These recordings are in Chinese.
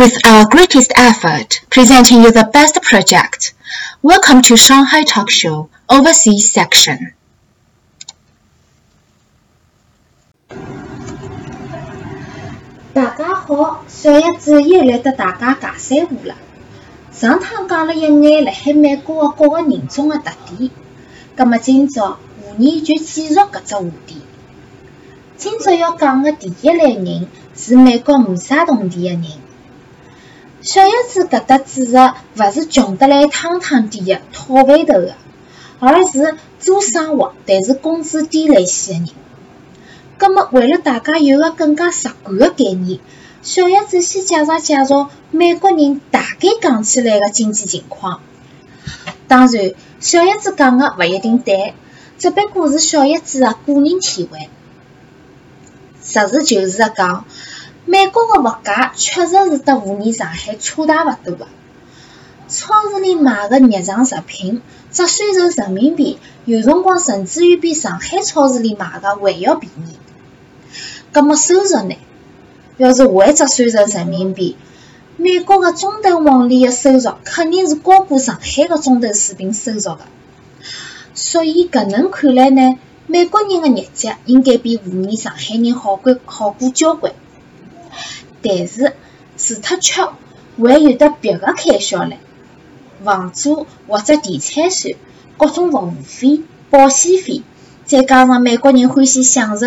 with our greatest effort, presenting you the best project. Welcome to Shanghai Talk Show Overseas Section. 大家好，小叶子又来得大家讲三胡了。上趟讲了一眼辣海美国个各个人种个特点，葛末今朝下年就继续搿只话题。今朝要讲个第一类人是美国五沙同地个人。 小叶子搿搭指个勿是穷得来汤汤底个讨饭头个，而是做生活但是工资低类些个人。葛末为了大家有个更加直观个概念，小叶子先介绍介绍美国人大概讲起来个经济情况。当然，小叶子讲个勿一定对，只不过是小叶子个个人体会。实事求是个讲，美国个物价确实是得和你上海差大勿多个。超市里买个日常食品，折算成人民币，有辰光甚至于比上海超市里买个还要便宜。搿么收入呢？要是还折算成人民币，美国个中等红利个收入肯定是高过上海个中等水平收入个。所以搿能看来呢，美国人个日脚应该比和年上海人好过好过交关。但是除脱吃，还有得别个开销唻，房租或者地产税、各种服务费、保险费，再加上美国人欢喜享受。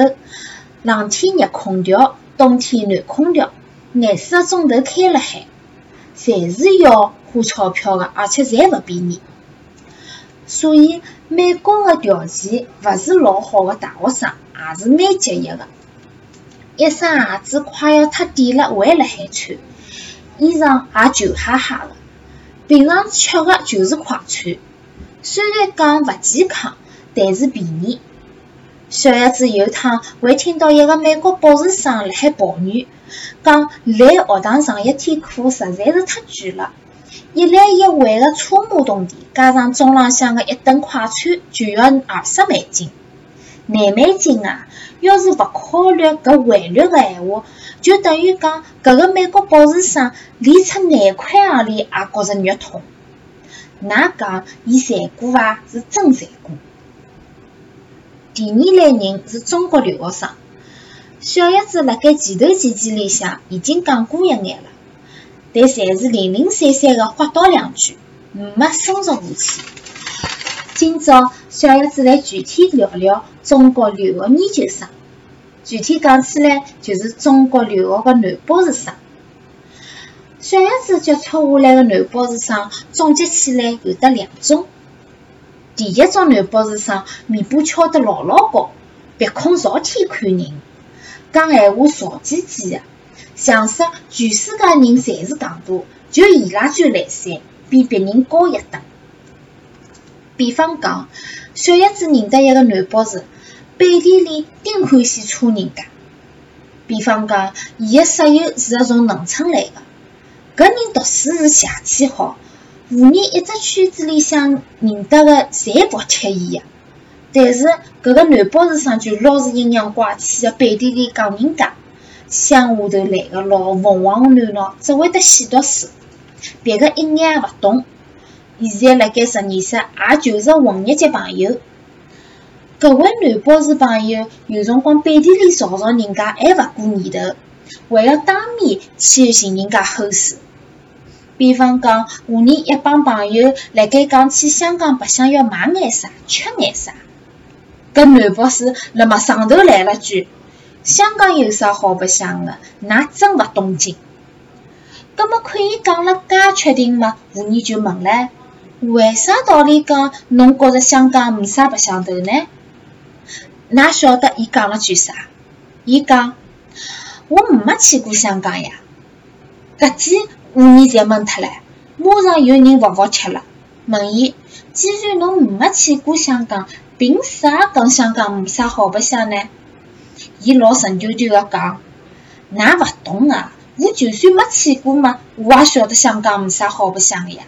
冷天热空调，冬天暖空调，廿四个钟头开了海，侪是要花钞票个，而且侪勿便宜。所以美国个条件勿是老好个大学生，也是蛮节约个。一双鞋子快要脱底了，还辣海穿；衣裳也旧哈哈个。平常吃个就是快餐，虽然讲勿健康，但是便宜。小叶子有趟还听到一个美国博士生辣海抱怨，讲来学堂上一天课实在是太贵了，一来一回个车马动地，加上中浪向个一顿快餐就要二十美金。廿美金啊！要是勿考虑搿汇率个闲话，就等于讲搿个美国博士生连出廿块行钿也觉着肉痛。㑚讲伊赚过伐？是真赚过。第二类人是中国留学生，小叶子辣盖前头几期里向已经讲过一眼了，但侪是零零散散个花叨两句，没深入下去。今朝小叶子来具体聊聊中国留学研究生，具体讲起来就是中国留学个男博士生。小叶子接触下来个男博士生总结起来有得两种。第一种男博士生面部翘得老老高，鼻孔朝天看人，讲闲话吵唧唧的，像说全世界人侪是戆大，就伊拉最来三，比别人高一等。比方讲，小叶子认得一个男博士，背地里顶欢喜戳人家。比方讲，伊个室友是个从农村来个，搿人读书是邪气好。和你一只圈子里向认得个侪服帖伊个，但是搿个男博士生就老是阴阳怪气个，背地里讲人家，乡下头来个老凤凰男喏，只会得死读书，别个一眼也勿懂。现在辣盖实验室，也就是混日脚朋友。搿位男博士朋友有辰光背地里嘲嘲人家，还勿过年头，为了当面去寻人家后事。比方讲，下年一帮朋友辣盖讲去香港白相要买眼啥、吃眼啥，搿男博士辣么上头来了句：“香港有啥好白相个？㑚真勿懂劲。”葛末看伊讲了介确定嘛，下年就问唻：“为啥道理讲侬觉着香港没啥白相头呢？”㑚晓得伊讲了句啥？伊讲：“我没去过香港呀。”搿记。五年侪闷脱了，马上有人勿服气了，问伊：既然侬没去过香港，凭啥讲香港没啥好白相呢？伊老神丢丢个讲：㑚勿懂啊，我就算没去过嘛，我也晓得香港没啥好白相个呀。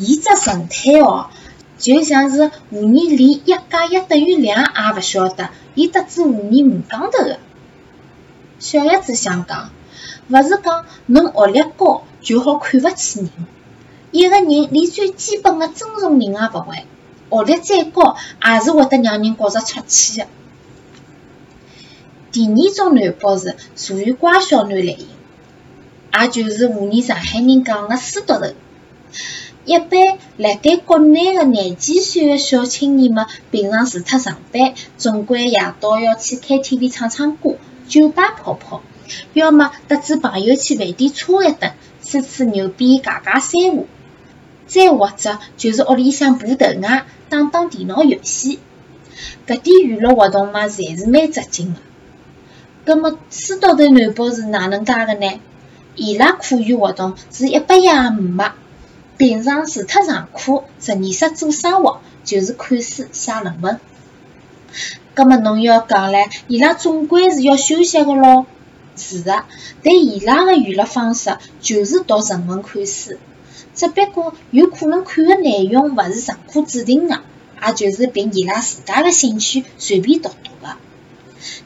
伊只神态哦，就像是下年连一加一等于两也勿晓得，伊得知下年没讲头个。小叶子想讲。勿是讲侬学历高就好看勿起人。一个人连最基本的尊重人也勿会，学历再高也是会得让人觉着出气的。第二种男博士属于乖小男类型，也就是湖南上海人讲的“书读头”。一般辣盖国内的廿几岁的小青年们，平常除脱上班，总归夜到要去 KTV 唱唱歌、酒吧泡泡，要么搭子朋友去饭店搓一顿、吹吹牛逼、尬尬三胡，再或者就是屋里向爬头外、打打电脑游戏。搿点娱乐活动嘛，侪是蛮扎劲的。葛末书读头男宝是哪能介个呢？伊拉课余活动是一百样也没。平常除脱上课，实验室做生活，就是看书、写论文。葛末侬要讲唻，伊拉总归是要休息个咯。是的，但伊拉个娱乐方式就是读纯文、看书，只不过有可能看个内容勿是上课指定个，也就是凭伊拉自家个兴趣随便读读个。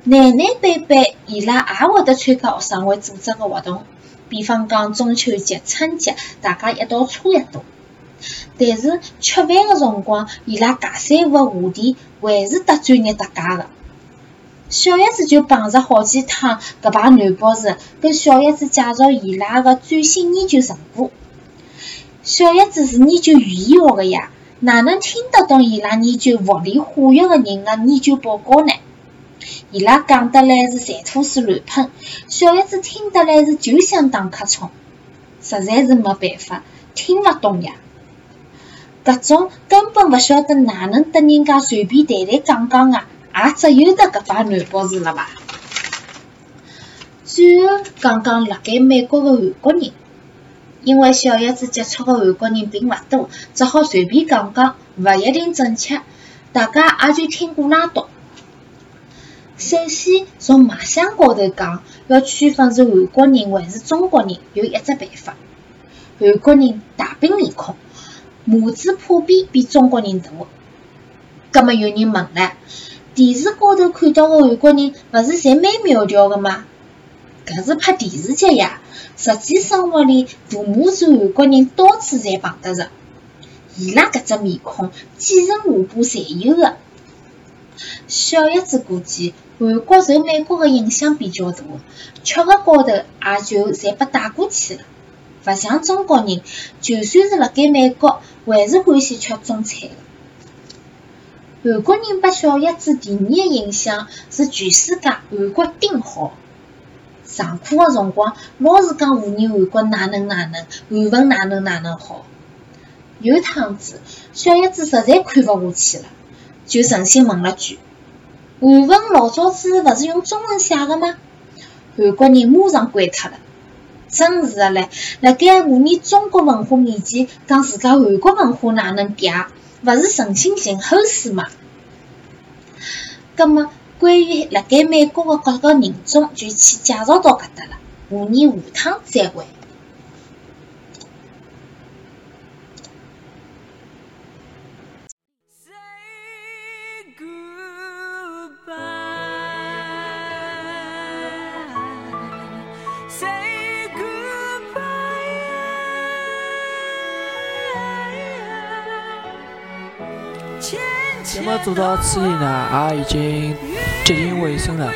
男男班班，伊拉也会得参加学生会组织个活动。比方讲中秋节、春节，大家一道搓一顿。但是吃饭个辰光，伊拉尬三胡个话题还是得专业搭界个。小叶子就碰着好几趟，搿排男博士跟小叶子介绍伊拉个最新研究成果。小叶子是研究语言学个呀，哪能听得懂伊拉研究物理化学个人个研究报告呢？伊拉讲得来是馋吐水乱喷，小叶子听得来是就想打瞌冲，实在是没办法，听勿懂呀。搿种根本勿晓得哪能得人家随便谈谈讲讲个，也只有得搿把男博士了吧。最后讲讲辣盖美国个韩国人，因为小叶子接触个韩国人并勿多，只好随便讲讲，勿一定正确，大家也就听过拉倒。首先，从卖相高头讲，要区分是韩国人还是中国人，有一只办法。韩国人大饼面孔，拇指破边比中国人大。葛末有人问了，电视高头看到个韩国人，勿是侪蛮苗条个吗？搿是拍电视剧呀，实际生活里大拇指韩国人到处侪碰得着。伊拉搿只面孔，几层下巴侪有个。小叶子估计，韩国受美国个影响比较大，吃个高头也就侪被带过去了。勿像中国人，就算是辣盖美国，还是欢喜吃中餐个。韩国人拨小叶子第二个印象是全世界韩国顶好。上课个辰光，老是讲胡言韩国哪能哪能，韩文哪能哪能好。有趟子，小叶子实在看勿下去了，就存心问了句。韩文老早子勿是用中文写个吗？韩国人马上关脱了。真是个唻，辣盖我们中国文化面前讲自家韩国文化哪能嗲，勿是存心寻齁死吗？葛末关于辣盖美国个各个人种就先介绍到搿搭了，下年下趟再会。节目做到此里呢，也已经接近尾声了。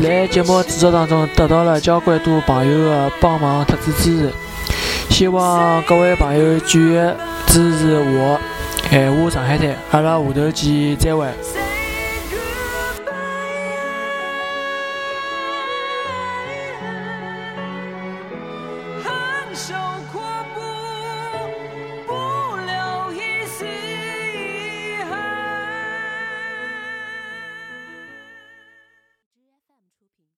在节目制作当中，得到了交关多朋友的帮忙特子支持，希望各位朋友继续支持我，闲话上海滩，阿拉下头见，再会。